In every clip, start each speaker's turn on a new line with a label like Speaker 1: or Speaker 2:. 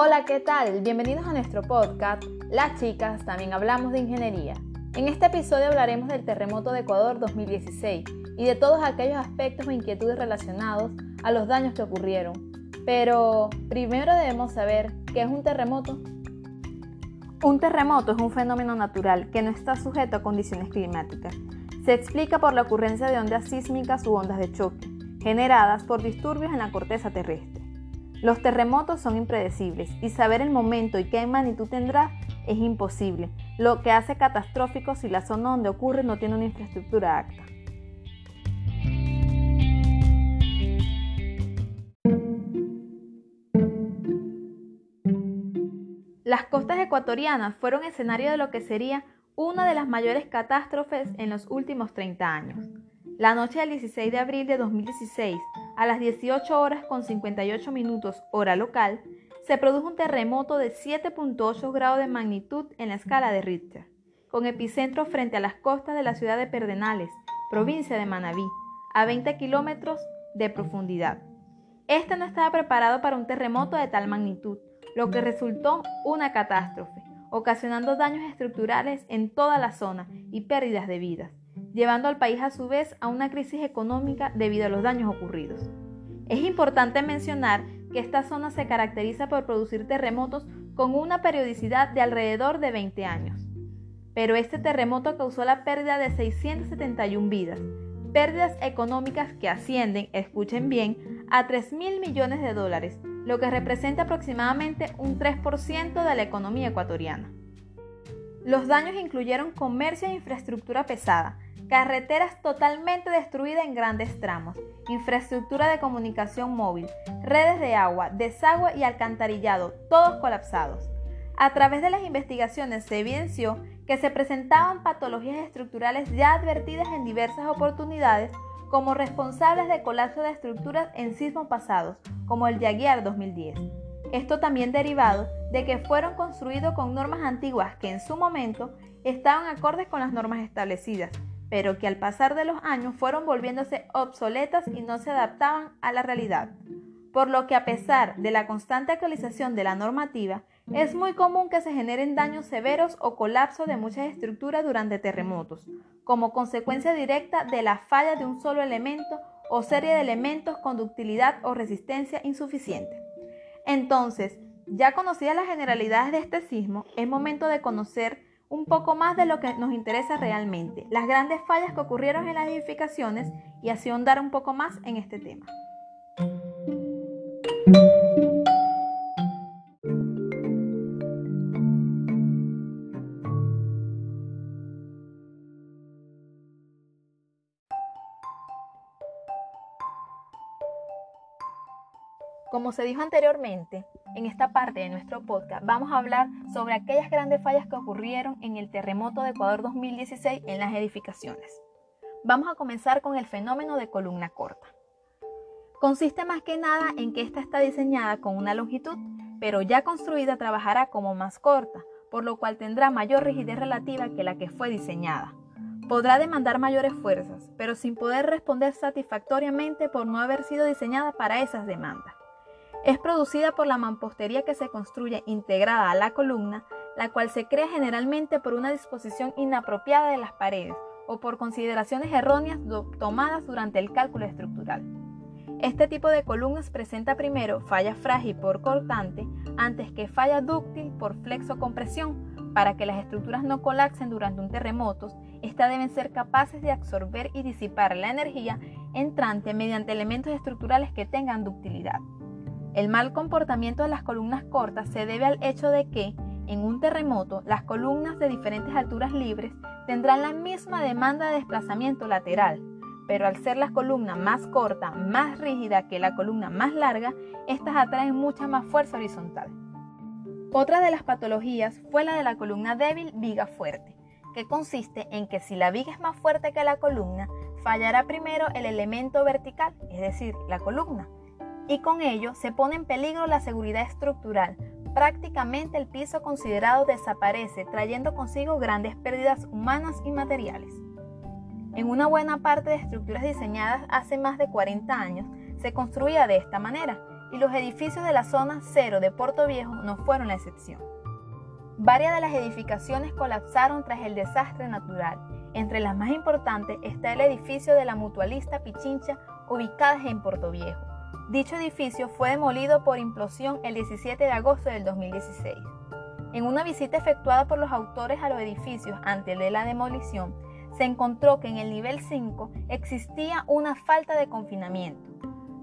Speaker 1: Hola, ¿qué tal? Bienvenidos a nuestro podcast. Las chicas también hablamos de ingeniería. En este episodio hablaremos del terremoto de Ecuador 2016 y de todos aquellos aspectos o inquietudes relacionados a los daños que ocurrieron. Pero primero debemos saber qué es un terremoto. Un terremoto es un fenómeno natural que no está sujeto a condiciones climáticas. Se explica por la ocurrencia de ondas sísmicas u ondas de choque, generadas por disturbios en la corteza terrestre. Los terremotos son impredecibles y saber el momento y qué magnitud tendrá es imposible, lo que hace catastrófico si la zona donde ocurre no tiene una infraestructura apta. Las costas ecuatorianas fueron escenario de lo que sería una de las mayores catástrofes en los últimos 30 años. La noche del 16 de abril de 2016, a las 18 horas con 58 minutos hora local, se produjo un terremoto de 7.8 grados de magnitud en la escala de Richter, con epicentro frente a las costas de la ciudad de Perdenales, provincia de Manabí, a 20 kilómetros de profundidad. Este no estaba preparado para un terremoto de tal magnitud, lo que resultó una catástrofe, ocasionando daños estructurales en toda la zona y pérdidas de vidas llevando al país a su vez a una crisis económica debido a los daños ocurridos. Es importante mencionar que esta zona se caracteriza por producir terremotos con una periodicidad de alrededor de 20 años. Pero este terremoto causó la pérdida de 671 vidas, pérdidas económicas que ascienden, escuchen bien, a 3 mil millones de dólares, lo que representa aproximadamente un 3% de la economía ecuatoriana. Los daños incluyeron comercio e infraestructura pesada, carreteras totalmente destruidas en grandes tramos, infraestructura de comunicación móvil, redes de agua, desagüe y alcantarillado, todos colapsados. A través de las investigaciones se evidenció que se presentaban patologías estructurales ya advertidas en diversas oportunidades como responsables de colapso de estructuras en sismos pasados, como el Yaguiar 2010. Esto también derivado de que fueron construidos con normas antiguas que en su momento estaban acordes con las normas establecidas, pero que al pasar de los años fueron volviéndose obsoletas y no se adaptaban a la realidad. Por lo que a pesar de la constante actualización de la normativa, es muy común que se generen daños severos o colapso de muchas estructuras durante terremotos, como consecuencia directa de la falla de un solo elemento o serie de elementos con ductilidad o resistencia insuficiente. Entonces, ya conocidas las generalidades de este sismo, es momento de conocer un poco más de lo que nos interesa realmente, las grandes fallas que ocurrieron en las edificaciones y así ahondar un poco más en este tema. Como se dijo anteriormente, en esta parte de nuestro podcast vamos a hablar sobre aquellas grandes fallas que ocurrieron en el terremoto de Ecuador 2016 en las edificaciones. Vamos a comenzar con el fenómeno de columna corta. Consiste más que nada en que esta está diseñada con una longitud, pero ya construida trabajará como más corta, por lo cual tendrá mayor rigidez relativa que la que fue diseñada. Podrá demandar mayores fuerzas, pero sin poder responder satisfactoriamente por no haber sido diseñada para esas demandas. Es producida por la mampostería que se construye integrada a la columna, la cual se crea generalmente por una disposición inapropiada de las paredes o por consideraciones erróneas tomadas durante el cálculo estructural. Este tipo de columnas presenta primero falla frágil por cortante antes que falla dúctil por flexocompresión. Para que las estructuras no colapsen durante un terremoto, estas deben ser capaces de absorber y disipar la energía entrante mediante elementos estructurales que tengan ductilidad. El mal comportamiento de las columnas cortas se debe al hecho de que, en un terremoto, las columnas de diferentes alturas libres tendrán la misma demanda de desplazamiento lateral, pero al ser la columna más corta, más rígida que la columna más larga, estas atraen mucha más fuerza horizontal. Otra de las patologías fue la de la columna débil viga fuerte, que consiste en que si la viga es más fuerte que la columna, fallará primero el elemento vertical, es decir, la columna, y con ello se pone en peligro la seguridad estructural. Prácticamente el piso considerado desaparece, trayendo consigo grandes pérdidas humanas y materiales. En una buena parte de estructuras diseñadas hace más de 40 años, se construía de esta manera, y los edificios de la zona cero de Puerto Viejo no fueron la excepción. Varias de las edificaciones colapsaron tras el desastre natural. Entre las más importantes está el edificio de la mutualista Pichincha ubicada en Puerto Viejo. Dicho edificio fue demolido por implosión el 17 de agosto del 2016. En una visita efectuada por los autores a los edificios antes de la demolición, se encontró que en el nivel 5 existía una falta de confinamiento.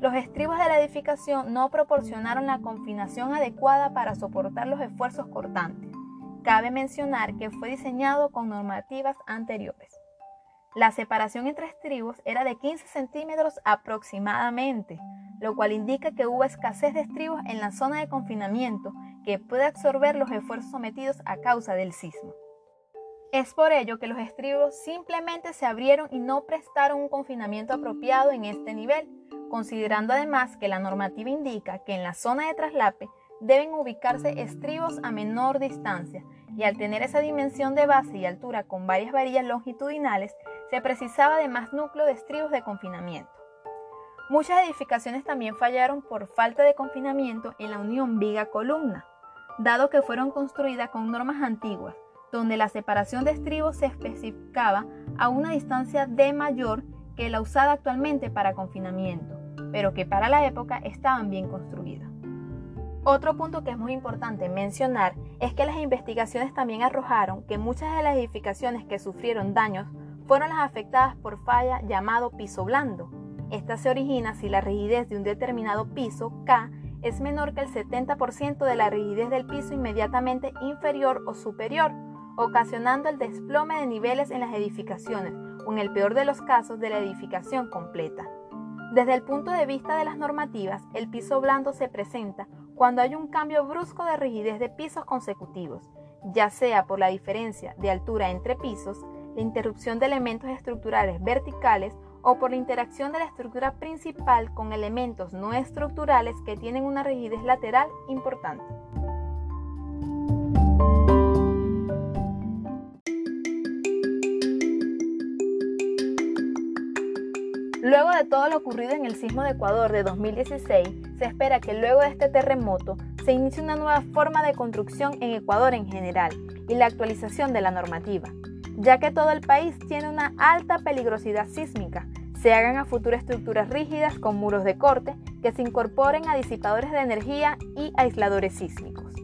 Speaker 1: Los estribos de la edificación no proporcionaron la confinación adecuada para soportar los esfuerzos cortantes. Cabe mencionar que fue diseñado con normativas anteriores. La separación entre estribos era de 15 centímetros aproximadamente, lo cual indica que hubo escasez de estribos en la zona de confinamiento que puede absorber los esfuerzos sometidos a causa del sismo. Es por ello que los estribos simplemente se abrieron y no prestaron un confinamiento apropiado en este nivel, considerando además que la normativa indica que en la zona de traslape deben ubicarse estribos a menor distancia y al tener esa dimensión de base y altura con varias varillas longitudinales, se precisaba de más núcleo de estribos de confinamiento. Muchas edificaciones también fallaron por falta de confinamiento en la unión viga-columna, dado que fueron construidas con normas antiguas, donde la separación de estribos se especificaba a una distancia de mayor que la usada actualmente para confinamiento, pero que para la época estaban bien construidas. Otro punto que es muy importante mencionar es que las investigaciones también arrojaron que muchas de las edificaciones que sufrieron daños fueron las afectadas por falla llamado piso blando. Esta se origina si la rigidez de un determinado piso K es menor que el 70% de la rigidez del piso inmediatamente inferior o superior, ocasionando el desplome de niveles en las edificaciones o en el peor de los casos de la edificación completa. Desde el punto de vista de las normativas, el piso blando se presenta cuando hay un cambio brusco de rigidez de pisos consecutivos, ya sea por la diferencia de altura entre pisos, la interrupción de elementos estructurales verticales o por la interacción de la estructura principal con elementos no estructurales que tienen una rigidez lateral importante. Luego de todo lo ocurrido en el sismo de Ecuador de 2016, se espera que luego de este terremoto se inicie una nueva forma de construcción en Ecuador en general y la actualización de la normativa, ya que todo el país tiene una alta peligrosidad sísmica. Se hagan a futuro estructuras rígidas con muros de corte que se incorporen a disipadores de energía y aisladores sísmicos.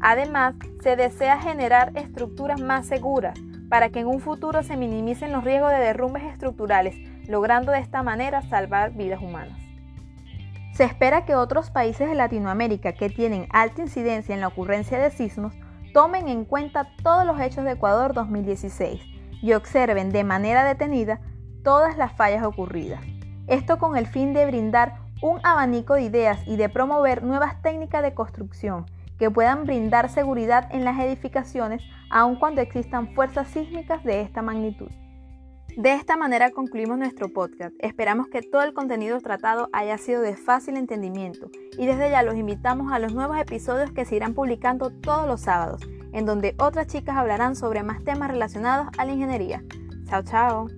Speaker 1: Además, se desea generar estructuras más seguras para que en un futuro se minimicen los riesgos de derrumbes estructurales logrando de esta manera salvar vidas humanas. Se espera que otros países de Latinoamérica que tienen alta incidencia en la ocurrencia de sismos tomen en cuenta todos los hechos de Ecuador 2016 y observen de manera detenida todas las fallas ocurridas. Esto con el fin de brindar un abanico de ideas y de promover nuevas técnicas de construcción que puedan brindar seguridad en las edificaciones aun cuando existan fuerzas sísmicas de esta magnitud. De esta manera concluimos nuestro podcast. Esperamos que todo el contenido tratado haya sido de fácil entendimiento y desde ya los invitamos a los nuevos episodios que se irán publicando todos los sábados, en donde otras chicas hablarán sobre más temas relacionados a la ingeniería. Chao, chao.